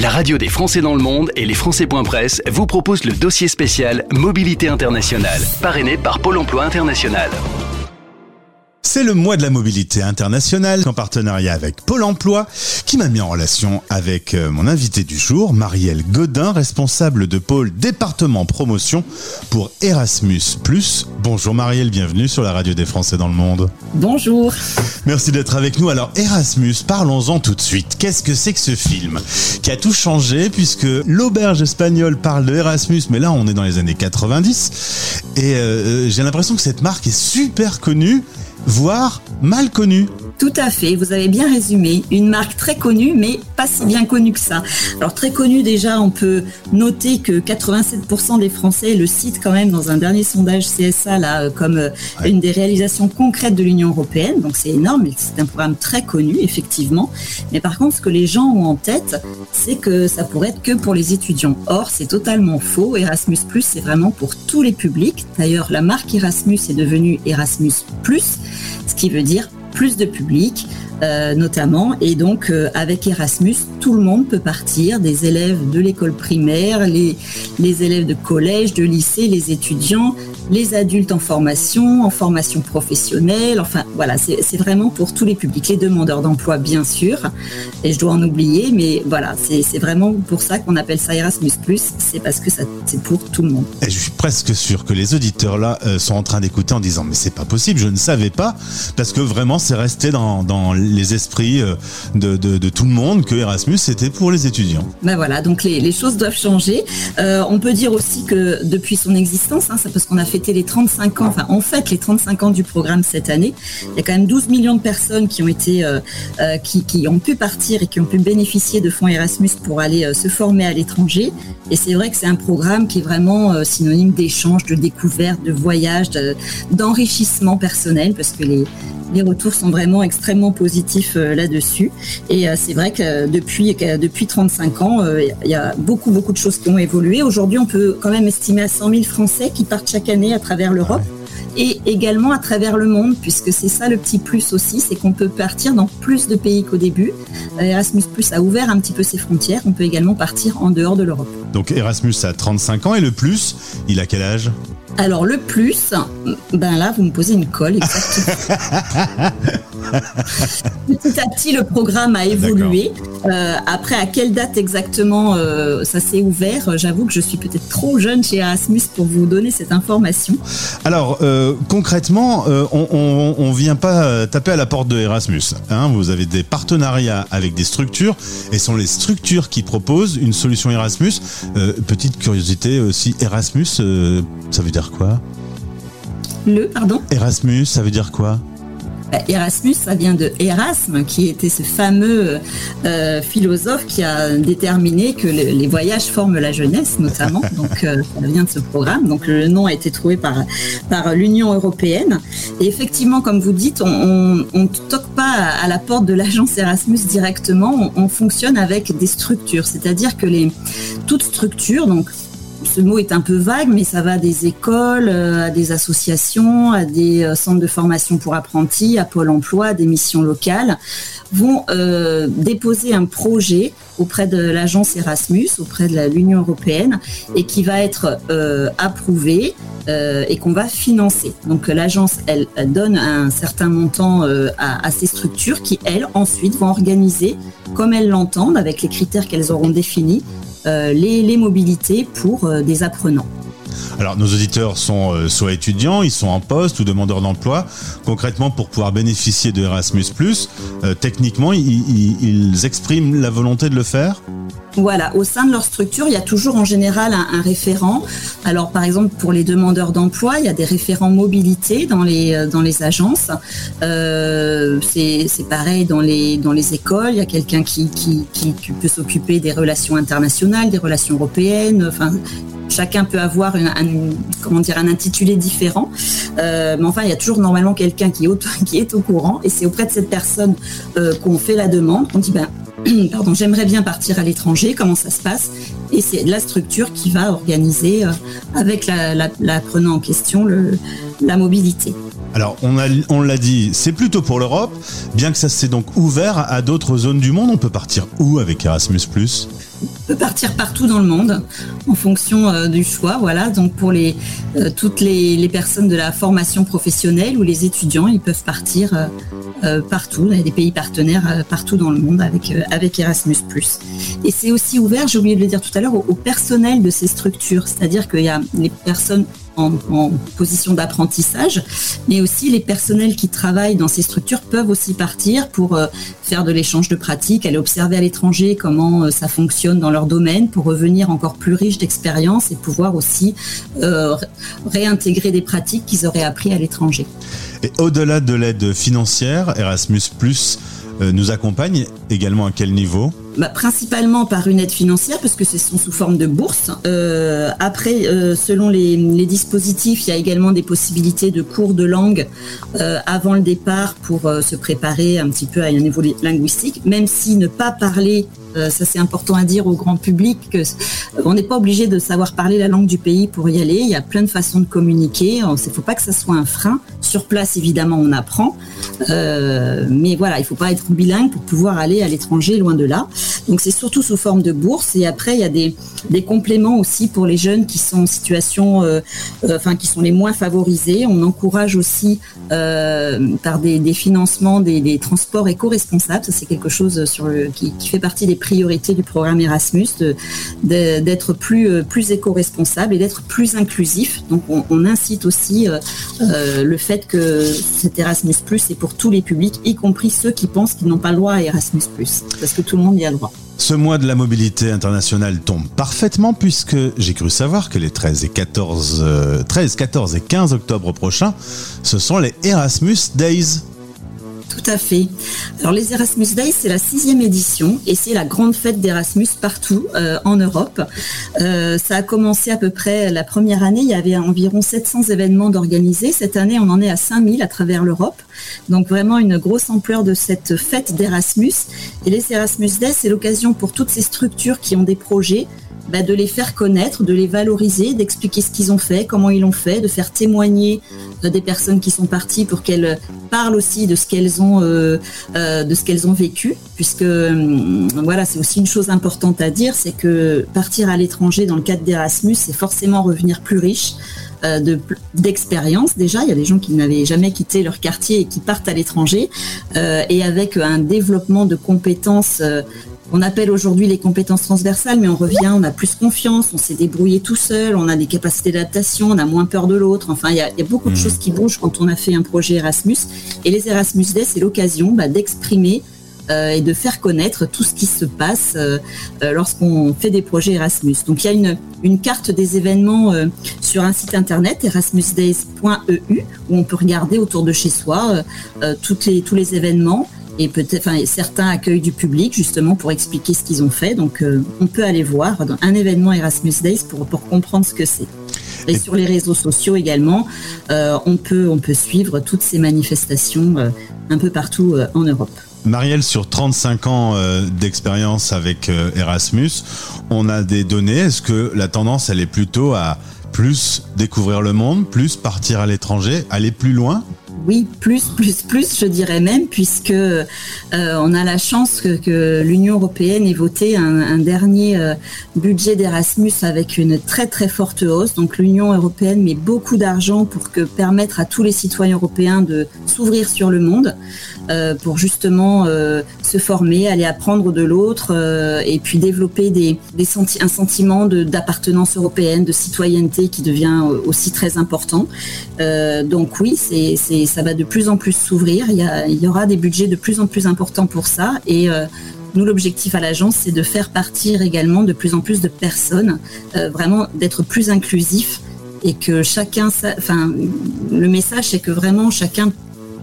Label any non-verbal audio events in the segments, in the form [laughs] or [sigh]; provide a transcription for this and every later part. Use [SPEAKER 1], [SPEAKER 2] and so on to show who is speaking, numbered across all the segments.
[SPEAKER 1] La radio des Français dans le monde et les Français.press vous proposent le dossier spécial Mobilité internationale, parrainé par Pôle emploi international.
[SPEAKER 2] C'est le mois de la mobilité internationale en partenariat avec Pôle Emploi qui m'a mis en relation avec euh, mon invité du jour, Marielle Godin, responsable de pôle département promotion pour Erasmus+. Bonjour Marielle, bienvenue sur la radio des Français dans le monde.
[SPEAKER 3] Bonjour.
[SPEAKER 2] Merci d'être avec nous. Alors Erasmus, parlons-en tout de suite. Qu'est-ce que c'est que ce film qui a tout changé puisque l'auberge espagnole parle de Erasmus, mais là on est dans les années 90 et euh, j'ai l'impression que cette marque est super connue voire mal connu.
[SPEAKER 3] Tout à fait, vous avez bien résumé. Une marque très connue, mais pas si bien connue que ça. Alors très connue déjà, on peut noter que 87% des Français le citent quand même dans un dernier sondage CSA là euh, comme euh, une des réalisations concrètes de l'Union européenne. Donc c'est énorme, c'est un programme très connu effectivement. Mais par contre, ce que les gens ont en tête, c'est que ça pourrait être que pour les étudiants. Or, c'est totalement faux. Erasmus+, c'est vraiment pour tous les publics. D'ailleurs, la marque Erasmus est devenue Erasmus+, ce qui veut dire plus de public, euh, notamment. Et donc, euh, avec Erasmus, tout le monde peut partir, des élèves de l'école primaire, les, les élèves de collège, de lycée, les étudiants, les adultes en formation, en formation professionnelle. Enfin, voilà, c'est vraiment pour tous les publics, les demandeurs d'emploi, bien sûr. Et je dois en oublier, mais voilà, c'est vraiment pour ça qu'on appelle ça Erasmus+. C'est parce que c'est pour tout le monde.
[SPEAKER 2] Et je suis presque sûr que les auditeurs là euh, sont en train d'écouter en disant mais c'est pas possible, je ne savais pas, parce que vraiment c'est resté dans, dans les esprits euh, de, de, de, tout le monde que Erasmus c'était pour les étudiants.
[SPEAKER 3] Ben voilà, donc les, les choses doivent changer. Euh, on peut dire aussi que depuis son existence, hein, c'est parce qu'on a fêté les 35 ans, enfin en fait les 35 ans du programme cette année, il y a quand même 12 millions de personnes qui ont été, euh, euh, qui, ont pu partir et qui ont pu bénéficier de fonds Erasmus pour aller euh, se former à l'étranger. Et c'est vrai que c'est un programme qui est vraiment synonyme d'échange, de découverte, de voyage, d'enrichissement personnel, parce que les les retours sont vraiment extrêmement positifs là-dessus. Et c'est vrai que depuis, depuis 35 ans, il y a beaucoup, beaucoup de choses qui ont évolué. Aujourd'hui, on peut quand même estimer à 100 000 Français qui partent chaque année à travers l'Europe et également à travers le monde, puisque c'est ça le petit plus aussi, c'est qu'on peut partir dans plus de pays qu'au début. Erasmus Plus a ouvert un petit peu ses frontières, on peut également partir en dehors de l'Europe.
[SPEAKER 2] Donc Erasmus a 35 ans et le plus, il a quel âge?
[SPEAKER 3] Alors le plus, ben là vous me posez une colle exactement. [laughs] [laughs] Petit à petit le programme a évolué. Euh, après à quelle date exactement euh, ça s'est ouvert? J'avoue que je suis peut-être trop jeune chez Erasmus pour vous donner cette information.
[SPEAKER 2] Alors euh, concrètement, on, on, vient pas taper à la porte de Erasmus. Hein. vous avez des partenariats avec des structures et ce sont les structures qui proposent une solution Erasmus. Petite curiosité aussi, Erasmus, ça veut dire quoi?
[SPEAKER 3] Le, pardon?
[SPEAKER 2] Erasmus, ça veut dire quoi?
[SPEAKER 3] Bah, Erasmus, ça vient de Erasme, qui était ce fameux euh, philosophe qui a déterminé que le, les voyages forment la jeunesse, notamment. [laughs] Donc, euh, ça vient de ce programme. Donc, le nom a été trouvé par, par l'Union européenne. Et effectivement, comme vous dites, on ne toque pas à, la porte de l'agence Erasmus directement. On, on, fonctionne avec des structures, c'est-à-dire que les toute structure, donc ce mot est un peu vague, mais ça va des écoles, euh, à des associations, à des euh, centres de formation pour apprentis, à Pôle Emploi, à des missions locales, vont euh, déposer un projet auprès de l'agence Erasmus, auprès de l'Union européenne, et qui va être approuvé et qu'on va financer. Donc l'agence, elle, donne un certain montant à, ces structures qui, elles, ensuite vont organiser, comme elles l'entendent, avec les critères qu'elles auront définis, les, les, mobilités pour euh, des apprenants.
[SPEAKER 2] Alors nos auditeurs sont euh, soit étudiants, ils sont en poste ou demandeurs d'emploi. Concrètement, pour pouvoir bénéficier de Erasmus+, euh, techniquement, ils, expriment la volonté de le faire?
[SPEAKER 3] Voilà, au sein de leur structure, il y a toujours en général un, référent. Alors, par exemple, pour les demandeurs d'emploi, il y a des référents mobilité dans les, dans les agences. Euh, c'est pareil dans les, dans les écoles. Il y a quelqu'un qui, qui, qui, peut s'occuper des relations internationales, des relations européennes. Chacun peut avoir un, intitulé différent. Euh, mais enfin, il y a toujours normalement quelqu'un qui, est au [laughs] courant. Et c'est auprès de cette personne euh, qu'on fait la demande, qu'on dit, ben, [clears throat] j'aimerais bien partir à l'étranger, comment ça se passe? Et c'est la structure qui va organiser euh, avec la, la, en question la mobilité.
[SPEAKER 2] Alors, on, l'a dit, c'est plutôt pour l'Europe, bien que ça s'est donc ouvert à d'autres zones du monde. On peut partir où avec Erasmus
[SPEAKER 3] on peut partir partout dans le monde en fonction euh, du choix. Voilà, donc pour les, euh, toutes les, personnes de la formation professionnelle ou les étudiants, ils peuvent partir euh, partout. Des pays partenaires partout dans le monde avec, avec Erasmus. Et c'est aussi ouvert, j'ai oublié de le dire tout à l'heure, au personnel de ces structures. C'est-à-dire qu'il y a les personnes en, position d'apprentissage, mais aussi les personnels qui travaillent dans ces structures peuvent aussi partir pour euh, faire de l'échange de pratiques, aller observer à l'étranger comment euh, ça fonctionne dans leur domaine, pour revenir encore plus riche d'expérience et pouvoir aussi euh, réintégrer des pratiques qu'ils auraient appris à l'étranger.
[SPEAKER 2] Et au-delà de l'aide financière, Erasmus nous accompagne également à quel niveau?
[SPEAKER 3] Bah, principalement par une aide financière, parce que c'est sous forme de bourse. Euh, après, euh, selon les, dispositifs, il y a également des possibilités de cours de langue euh, avant le départ pour se préparer un petit peu à un niveau linguistique, même si ne pas parler ça c'est important à dire au grand public que on n'est pas obligé de savoir parler la langue du pays pour y aller. Il y a plein de façons de communiquer. Il ne faut pas que ça soit un frein. Sur place, évidemment, on apprend, mais voilà, il ne faut pas être bilingue pour pouvoir aller à l'étranger, loin de là. Donc c'est surtout sous forme de bourse. Et après, il y a des, compléments aussi pour les jeunes qui sont en situation, euh, enfin qui sont les moins favorisés. On encourage aussi par des, financements des, transports éco-responsables. Ça c'est quelque chose qui, fait partie des priorité du programme Erasmus, d'être plus, euh, plus éco-responsable et d'être plus inclusif. Donc on, incite aussi euh, euh, le fait que cet Erasmus est pour tous les publics, y compris ceux qui pensent qu'ils n'ont pas le droit à Erasmus parce que tout le monde y
[SPEAKER 2] Ce mois de la mobilité internationale tombe parfaitement puisque j'ai cru savoir que les 13 et 14, 13, 14 et 15 octobre prochains, ce sont les Erasmus Days.
[SPEAKER 3] Tout à fait. Alors les Erasmus Days, c'est la sixième édition et c'est la grande fête d'Erasmus partout euh, en Europe. Euh, ça a commencé à peu près la première année, il y avait environ 700 événements d'organisés. Cette année, on en est à 5000 à travers l'Europe. Donc vraiment une grosse ampleur de cette fête d'Erasmus. Et les Erasmus Days, c'est l'occasion pour toutes ces structures qui ont des projets bah, de les faire connaître, de les valoriser, d'expliquer ce qu'ils ont fait, comment ils l'ont fait, de faire témoigner des personnes qui sont parties pour qu'elles parlent aussi de ce qu'elles ont, euh, euh, vécu, puisque voilà, c'est aussi une chose importante à dire, c'est que partir à l'étranger dans le cadre d'Erasmus, c'est forcément revenir plus riche. D'expérience déjà. Il y a des gens qui n'avaient jamais quitté leur quartier et qui partent à l'étranger et avec un développement de compétences on appelle aujourd'hui les compétences transversales, mais on revient, on a plus confiance, on s'est débrouillé tout seul, on a des capacités d'adaptation, on a moins peur de l'autre. Enfin, il y, a, beaucoup de mmh. choses qui bougent quand on a fait un projet Erasmus. Et les Erasmus Days, c'est l'occasion bah, d'exprimer euh, et de faire connaître tout ce qui se passe euh, euh, lorsqu'on fait des projets Erasmus. Donc il y a une, carte des événements sur un site internet erasmusdays.eu où on peut regarder autour de chez soi tous les événements et peut-être, enfin, certains accueillent du public justement pour expliquer ce qu'ils ont fait. Donc, on peut aller voir un événement Erasmus Days pour, comprendre ce que c'est. Et, sur les réseaux sociaux également, on, peut, suivre toutes ces manifestations un peu partout en Europe.
[SPEAKER 2] Marielle, sur 35 ans d'expérience avec Erasmus, on a des données. Est-ce que la tendance, elle est plutôt à plus découvrir le monde, plus partir à l'étranger, aller plus loin?
[SPEAKER 3] Oui, plus, plus, plus, je dirais même, puisque euh, on a la chance que, l'Union européenne ait voté un, dernier euh, budget d'Erasmus avec une très très forte hausse. Donc l'Union européenne met beaucoup d'argent pour permettre à tous les citoyens européens de s'ouvrir sur le monde, euh, pour justement se former, aller apprendre de l'autre, et puis développer un sentiment d'appartenance européenne, de citoyenneté qui devient aussi très important. donc oui, ça va de plus en plus s'ouvrir. Il, y aura des budgets de plus en plus importants pour ça. Et euh, nous, l'objectif à l'agence, c'est de faire partir également de plus en plus de personnes, euh, vraiment d'être plus inclusif et que chacun, enfin, le message, c'est que vraiment chacun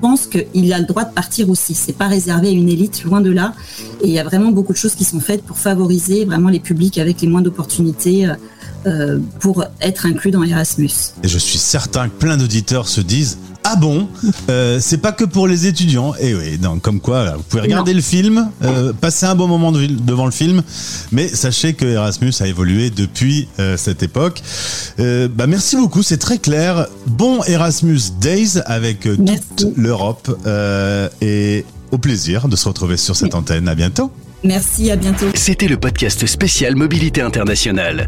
[SPEAKER 3] pense qu'il a le droit de partir aussi. C'est pas réservé à une élite, loin de là. Et il y a vraiment beaucoup de choses qui sont faites pour favoriser vraiment les publics avec les moins d'opportunités euh, pour être inclus dans Erasmus.
[SPEAKER 2] Et je suis certain que plein d'auditeurs se disent ah bon euh, C'est pas que pour les étudiants. Et oui, donc comme quoi, vous pouvez regarder le film, euh, passer un bon moment devant le film, mais sachez que Erasmus a évolué depuis euh, cette époque. bah merci beaucoup, c'est très clair. Bon Erasmus Days avec toute l'Europe et au plaisir de se retrouver sur cette antenne. À bientôt.
[SPEAKER 3] Merci, à bientôt.
[SPEAKER 1] C'était le podcast spécial Mobilité internationale.